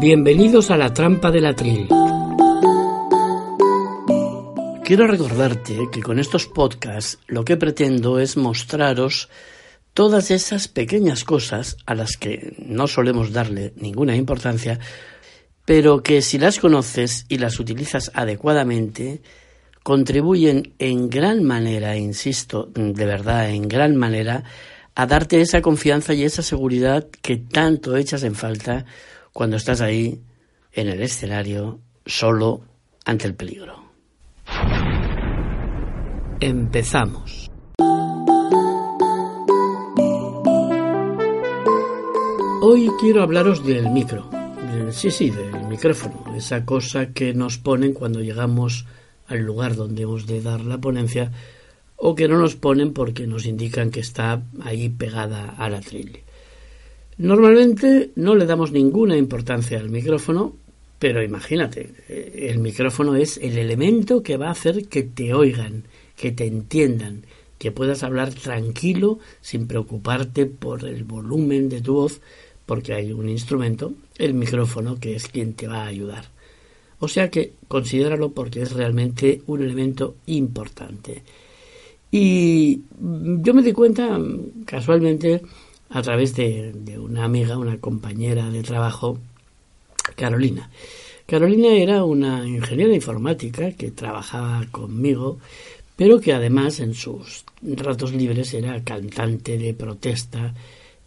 Bienvenidos a la trampa del atril. Quiero recordarte que con estos podcasts lo que pretendo es mostraros todas esas pequeñas cosas a las que no solemos darle ninguna importancia, pero que si las conoces y las utilizas adecuadamente, contribuyen en gran manera, insisto, de verdad, en gran manera, a darte esa confianza y esa seguridad que tanto echas en falta cuando estás ahí en el escenario solo ante el peligro. Empezamos. Hoy quiero hablaros del micro. Sí, sí, del micrófono. Esa cosa que nos ponen cuando llegamos al lugar donde hemos de dar la ponencia o que no nos ponen porque nos indican que está ahí pegada a la tril. Normalmente no le damos ninguna importancia al micrófono, pero imagínate, eh, el micrófono es el elemento que va a hacer que te oigan, que te entiendan, que puedas hablar tranquilo sin preocuparte por el volumen de tu voz, porque hay un instrumento, el micrófono, que es quien te va a ayudar. O sea que considéralo porque es realmente un elemento importante. Y yo me di cuenta casualmente a través de, una amiga, una compañera de trabajo, Carolina. Carolina era una ingeniera informática que trabajaba conmigo, pero que además en sus ratos libres era cantante de protesta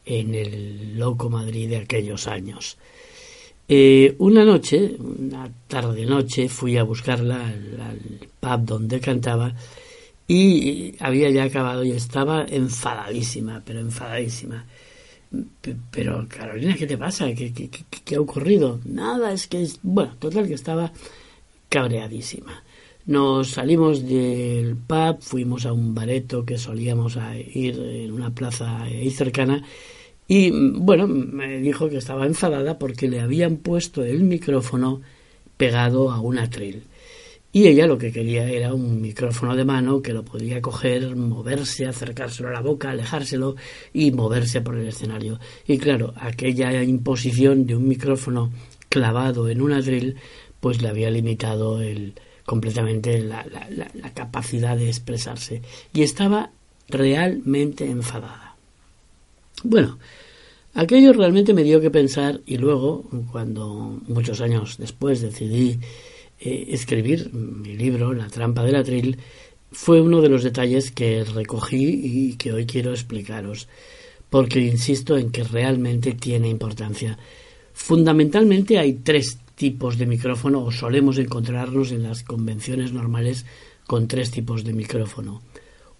en el Loco Madrid de aquellos años. Eh, una noche, una tarde noche, fui a buscarla al, al pub donde cantaba y había ya acabado y estaba enfadadísima, pero enfadadísima. Pero Carolina, ¿qué te pasa? ¿Qué, qué, ha ocurrido? Nada, es que es... Bueno, total que estaba cabreadísima. Nos salimos del pub, fuimos a un bareto que solíamos ir en una plaza ahí cercana y bueno, me dijo que estaba enfadada porque le habían puesto el micrófono pegado a un atril. Y ella lo que quería era un micrófono de mano que lo podía coger, moverse, acercárselo a la boca, alejárselo y moverse por el escenario. Y claro, aquella imposición de un micrófono clavado en un atril, pues le había limitado el, completamente la, la capacidad de expresarse. Y estaba realmente enfadada. Bueno, aquello realmente me dio que pensar y luego, cuando muchos años después decidí eh, escribir mi libro, La trampa del atril, fue uno de los detalles que recogí y que hoy quiero explicaros, porque insisto en que realmente tiene importancia. Fundamentalmente hay tres tipos de micrófono, o solemos encontrarnos en las convenciones normales con tres tipos de micrófono.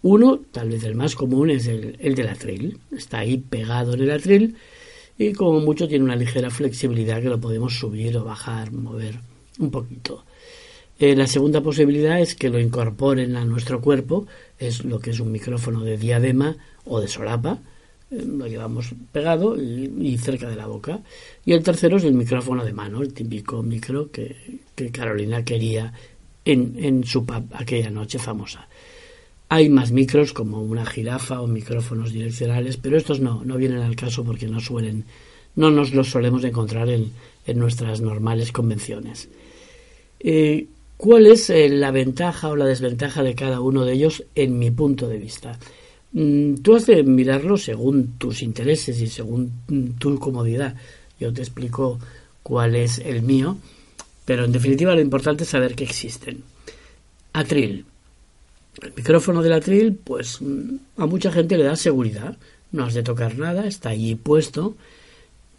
Uno, tal vez el más común, es el, el del atril. Está ahí pegado en el atril y como mucho tiene una ligera flexibilidad que lo podemos subir o bajar, mover un poquito. Eh, la segunda posibilidad es que lo incorporen a nuestro cuerpo, es lo que es un micrófono de diadema o de solapa, eh, lo llevamos pegado y, cerca de la boca. Y el tercero es el micrófono de mano, el típico micro que, Carolina quería en, en su pub aquella noche famosa. Hay más micros como una jirafa o micrófonos direccionales, pero estos no, no vienen al caso porque no suelen, no nos los solemos encontrar en, en nuestras normales convenciones. Eh, ¿Cuál es eh, la ventaja o la desventaja de cada uno de ellos en mi punto de vista? Mm, tú has de mirarlo según tus intereses y según mm, tu comodidad. Yo te explico cuál es el mío, pero en definitiva lo importante es saber que existen. Atril. El micrófono del atril, pues mm, a mucha gente le da seguridad. No has de tocar nada, está allí puesto.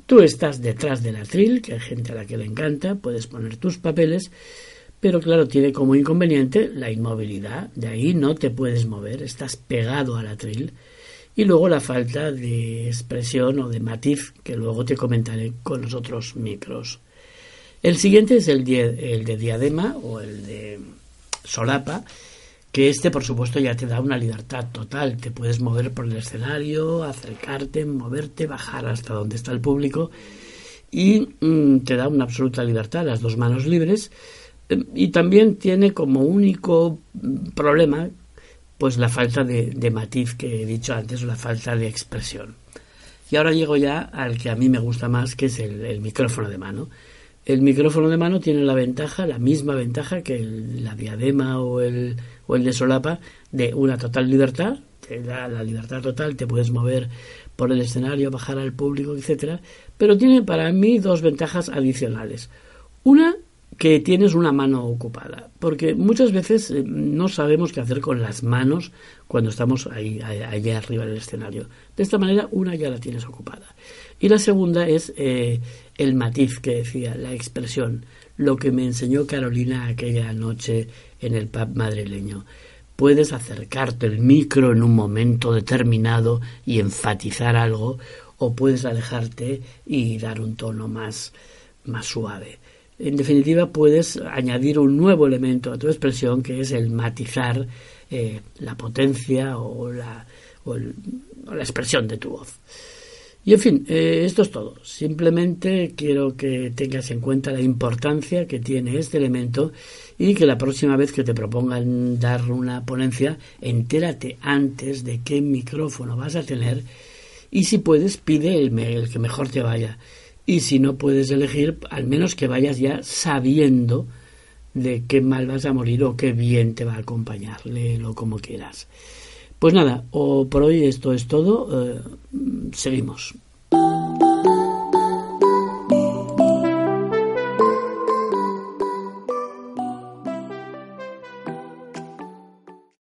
Tú estás detrás del atril, que hay gente a la que le encanta, puedes poner tus papeles pero claro, tiene como inconveniente la inmovilidad, de ahí no te puedes mover, estás pegado al atril, y luego la falta de expresión o de matiz, que luego te comentaré con los otros micros. El siguiente es el, el de diadema o el de solapa, que este por supuesto ya te da una libertad total, te puedes mover por el escenario, acercarte, moverte, bajar hasta donde está el público y mm, te da una absoluta libertad, las dos manos libres em, y también tiene como único mm, problema pues la falta de, matiz que he dicho antes la falta de expresión. Y ahora llego ya al que a mí me gusta más, que es el micrófono de mano. El micrófono de mano tiene la ventaja, la misma ventaja que la diadema o el, o el de solapa, de una total libertad, te da la libertad total, te puedes mover por el escenario, bajar al público, etcétera, pero tiene para mí dos ventajas adicionales. Una, que tienes una mano ocupada, porque muchas veces eh, no sabemos qué hacer con las manos cuando estamos ahí, allá arriba del escenario. De esta manera, una ya la tienes ocupada. Y la segunda es eh, el matiz que decía, la expresión, lo que me enseñó Carolina aquella noche en el pub madrileño. Puedes acercarte el micro en un momento determinado y enfatizar algo, o puedes alejarte y dar un tono más, más suave. En definitiva, puedes añadir un nuevo elemento a tu expresión, que es el matizar eh, la potencia o la, o la expresión de tu voz. Y en fin, eh, esto es todo. Simplemente quiero que tengas en cuenta la importancia que tiene este elemento y que la próxima vez que te propongan dar una ponencia, entérate antes de qué micrófono vas a tener y si puedes, pide el, que mejor te vaya. Y si no puedes elegir, al menos que vayas ya sabiendo de qué mal vas a morir o qué bien te va a acompañar. Léelo como quieras. Pues nada, o por hoy esto es todo. Eh, seguimos.